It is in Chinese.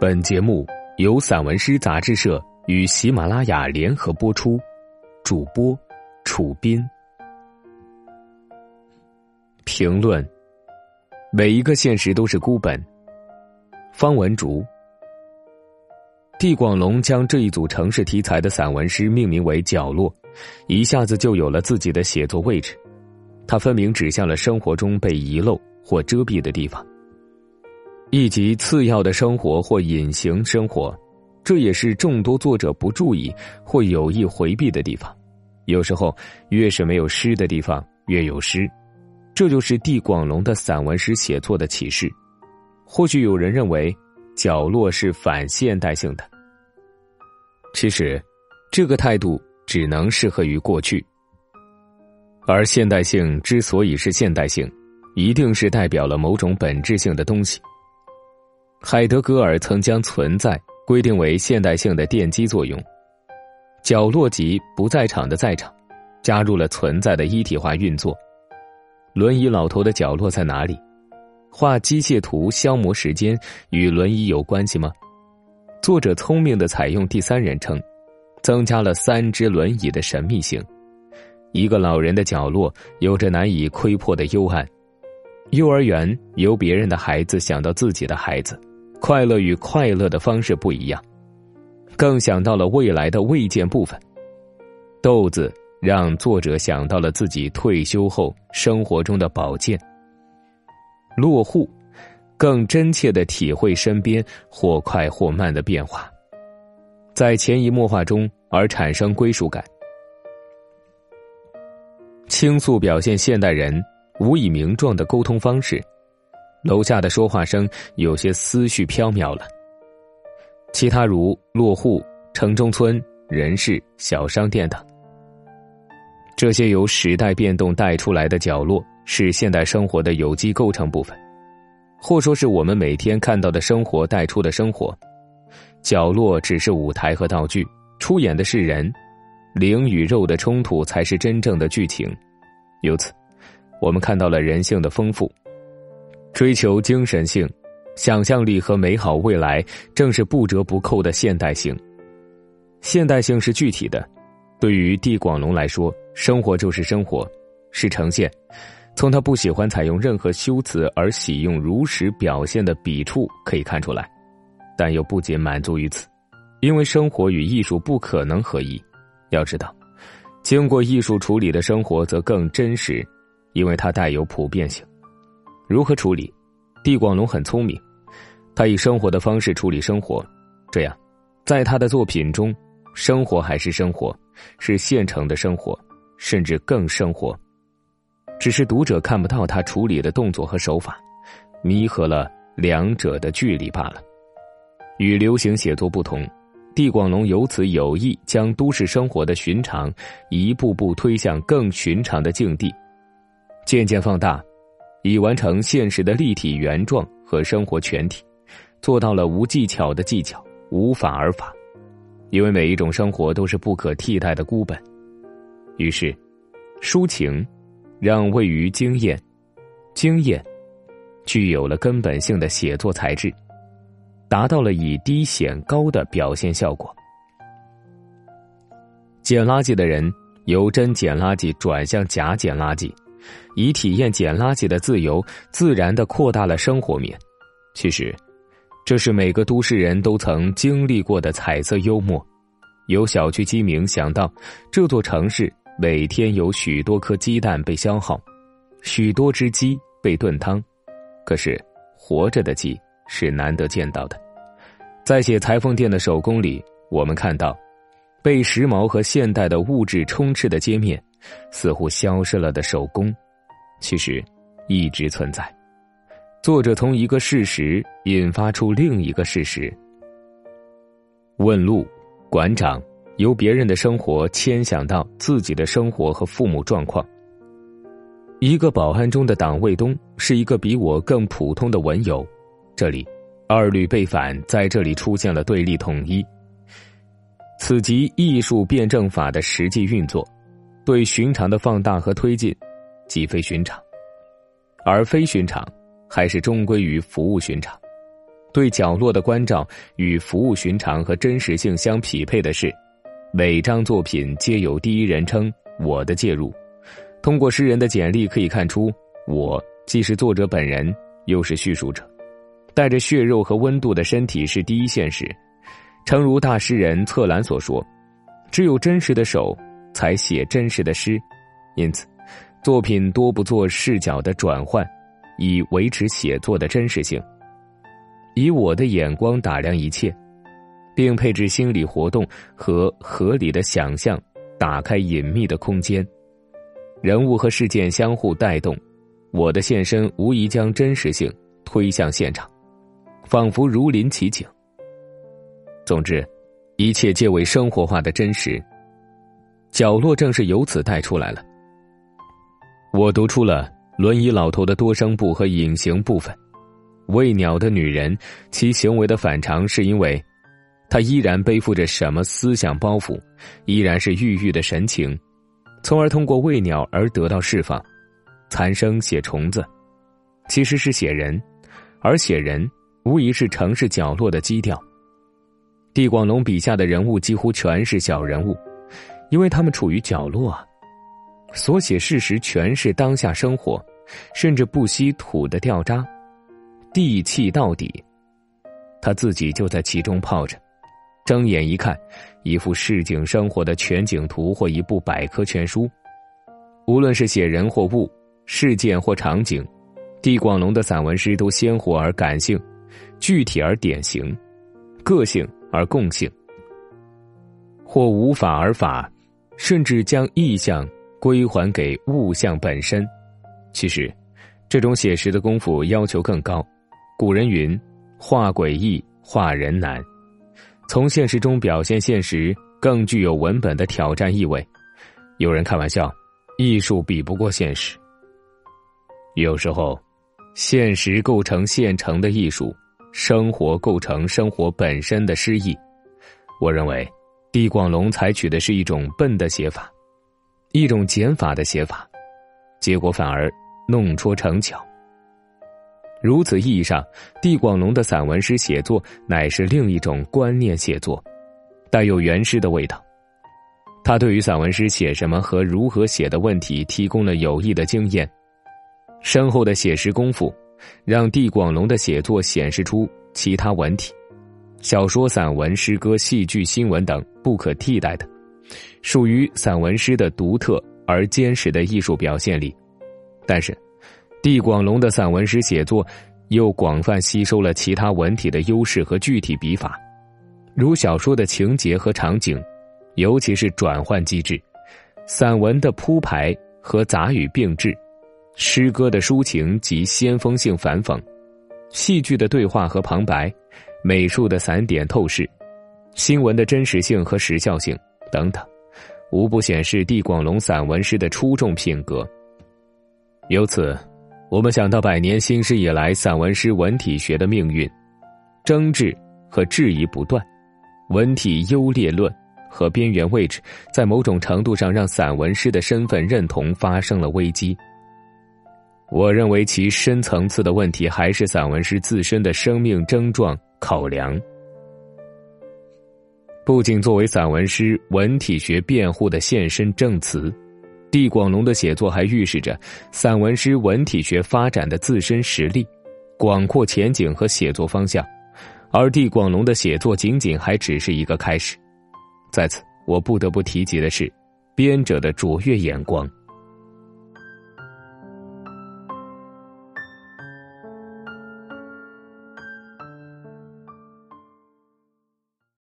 本节目由散文诗杂志社与喜马拉雅联合播出，主播楚斌。评论：每一个现实都是孤本。方文竹。地广龙将这一组城市题材的散文诗命名为“角落”，一下子就有了自己的写作位置。它分明指向了生活中被遗漏或遮蔽的地方。以及次要的生活或隐形生活，这也是众多作者不注意或有意回避的地方。有时候，越是没有诗的地方，越有诗。这就是地广龙的散文诗写作的启示。或许有人认为，角落是反现代性的。其实，这个态度只能适合于过去。而现代性之所以是现代性，一定是代表了某种本质性的东西。海德格尔曾将存在规定为现代性的奠基作用，角落即不在场的在场，加入了存在的一体化运作。轮椅老头的角落在哪里？画机械图消磨时间与轮椅有关系吗？作者聪明的采用第三人称，增加了三只轮椅的神秘性。一个老人的角落有着难以窥破的幽暗。幼儿园由别人的孩子想到自己的孩子。快乐与快乐的方式不一样，更想到了未来的未见部分。豆子让作者想到了自己退休后生活中的宝剑。落户，更真切的体会身边或快或慢的变化，在潜移默化中而产生归属感。倾诉表现现代人无以名状的沟通方式。楼下的说话声有些思绪飘渺了。其他如落户、城中村、人事、小商店等，这些由时代变动带出来的角落，是现代生活的有机构成部分，或说是我们每天看到的生活带出的生活。角落只是舞台和道具，出演的是人，灵与肉的冲突才是真正的剧情。由此，我们看到了人性的丰富。追求精神性、想象力和美好未来，正是不折不扣的现代性。现代性是具体的，对于地广龙来说，生活就是生活，是呈现。从他不喜欢采用任何修辞而喜用如实表现的笔触可以看出来，但又不仅满足于此，因为生活与艺术不可能合一。要知道，经过艺术处理的生活则更真实，因为它带有普遍性。如何处理？地广龙很聪明，他以生活的方式处理生活，这样，在他的作品中，生活还是生活，是现成的生活，甚至更生活。只是读者看不到他处理的动作和手法，弥合了两者的距离罢了。与流行写作不同，地广龙由此有意将都市生活的寻常一步步推向更寻常的境地，渐渐放大。以完成现实的立体原状和生活全体，做到了无技巧的技巧，无法而法。因为每一种生活都是不可替代的孤本。于是，抒情让位于经验，经验具有了根本性的写作材质，达到了以低显高的表现效果。捡垃圾的人由真捡垃圾转向假捡垃圾。以体验捡垃圾的自由，自然的扩大了生活面。其实，这是每个都市人都曾经历过的彩色幽默。有小区鸡鸣想到，这座城市每天有许多颗鸡蛋被消耗，许多只鸡被炖汤。可是，活着的鸡是难得见到的。在写裁缝店的手工里，我们看到，被时髦和现代的物质充斥的街面。似乎消失了的手工，其实一直存在。作者从一个事实引发出另一个事实。问路，馆长由别人的生活牵想到自己的生活和父母状况。一个保安中的党卫东是一个比我更普通的文友。这里，二律背反在这里出现了对立统一。此即艺术辩证法的实际运作。对寻常的放大和推进，即非寻常，而非寻常，还是终归于服务寻常。对角落的关照与服务寻常和真实性相匹配的是，每张作品皆有第一人称我的介入。通过诗人的简历可以看出，我既是作者本人，又是叙述者。带着血肉和温度的身体是第一现实。诚如大诗人策兰所说：“只有真实的手才写真实的诗。”因此，作品多不做视角的转换，以维持写作的真实性。以我的眼光打量一切，并配置心理活动和合理的想象，打开隐秘的空间。人物和事件相互带动，我的现身无疑将真实性推向现场，仿佛如临其境。总之，一切皆为生活化的真实。角落正是由此带出来了。我读出了轮椅老头的多声部和隐形部分。喂鸟的女人，其行为的反常是因为，她依然背负着什么思想包袱，依然是郁郁的神情。从而通过喂鸟而得到释放，残生写虫子，其实是写人，而写人无疑是城市角落的基调。地广龙笔下的人物几乎全是小人物，因为他们处于角落啊，所写事实全是当下生活，甚至不惜土的掉渣，地气到底，他自己就在其中泡着。睁眼一看，一幅市井生活的全景图或一部百科全书。无论是写人或物、事件或场景，地广龙的散文诗都鲜活而感性，具体而典型，个性而共性。或无法而法，甚至将意象归还给物象本身。其实，这种写实的功夫要求更高。古人云：“画鬼易，画人难。”从现实中表现现实，更具有文本的挑战意味。有人开玩笑，艺术比不过现实。有时候，现实构成现成的艺术，生活构成生活本身的诗意。我认为，地广龙采取的是一种笨的写法，一种减法的写法，结果反而弄拙成巧。如此意义上，地广龙的散文诗写作乃是另一种观念写作，带有原诗的味道。他对于散文诗写什么和如何写的问题提供了有益的经验。深厚的写实功夫，让地广龙的写作显示出其他文体，小说、散文、诗歌、戏剧、新闻等不可替代的，属于散文诗的独特而坚实的艺术表现力。但是。地广龙的散文诗写作，又广泛吸收了其他文体的优势和具体笔法，如小说的情节和场景，尤其是转换机制；散文的铺排和杂语并置；诗歌的抒情及先锋性反讽；戏剧的对话和旁白；美术的散点透视；新闻的真实性和时效性等等，无不显示地广龙散文诗的出众品格。由此。我们想到百年新诗以来散文诗文体学的命运，争执和质疑不断，文体优劣论和边缘位置，在某种程度上让散文诗的身份认同发生了危机。我认为其深层次的问题还是散文诗自身的生命症状考量，不仅作为散文诗文体学辩护的现身证词。地广龙的写作还预示着散文诗文体学发展的自身实力、广阔前景和写作方向，而地广龙的写作仅仅还只是一个开始。在此，我不得不提及的是，编者的卓越眼光。